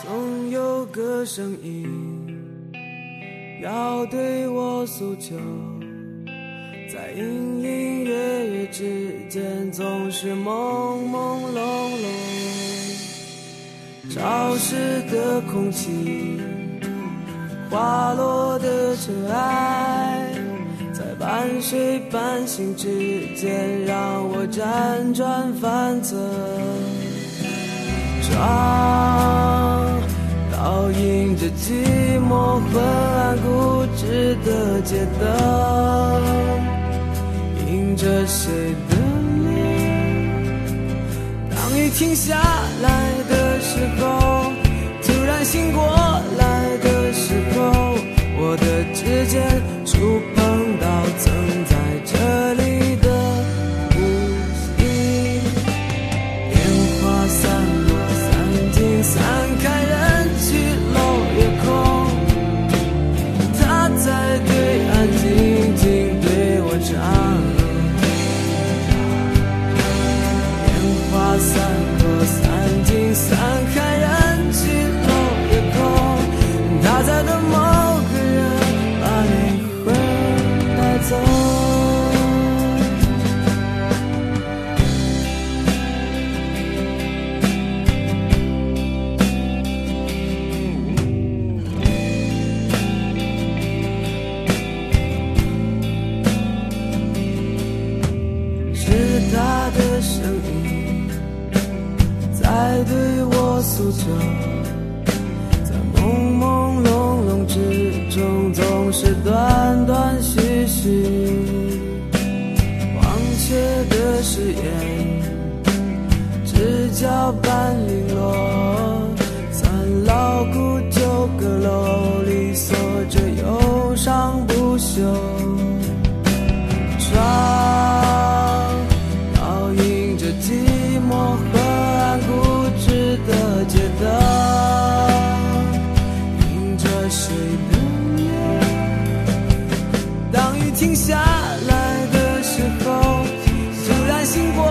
总有个声音要对我诉求，在隐隐约约之间，总是朦朦胧胧。潮湿的空气，滑落的尘埃，半睡半醒之间，让我辗转反侧。窗倒映着寂寞昏暗固执的街灯，映着谁的脸？当雨停下来的时候，突然醒过对我唱。烟花散落，散尽散开，人去楼也空。他在等某对我诉求，在朦朦胧胧之中，总是断断续续。忘却的誓言，直角般停下来的时候，突然醒过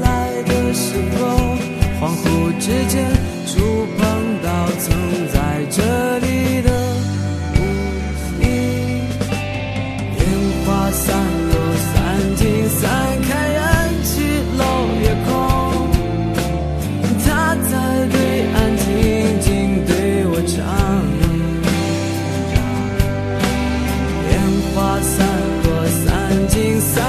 来的时候，恍惚之间触碰到曾在这散尽散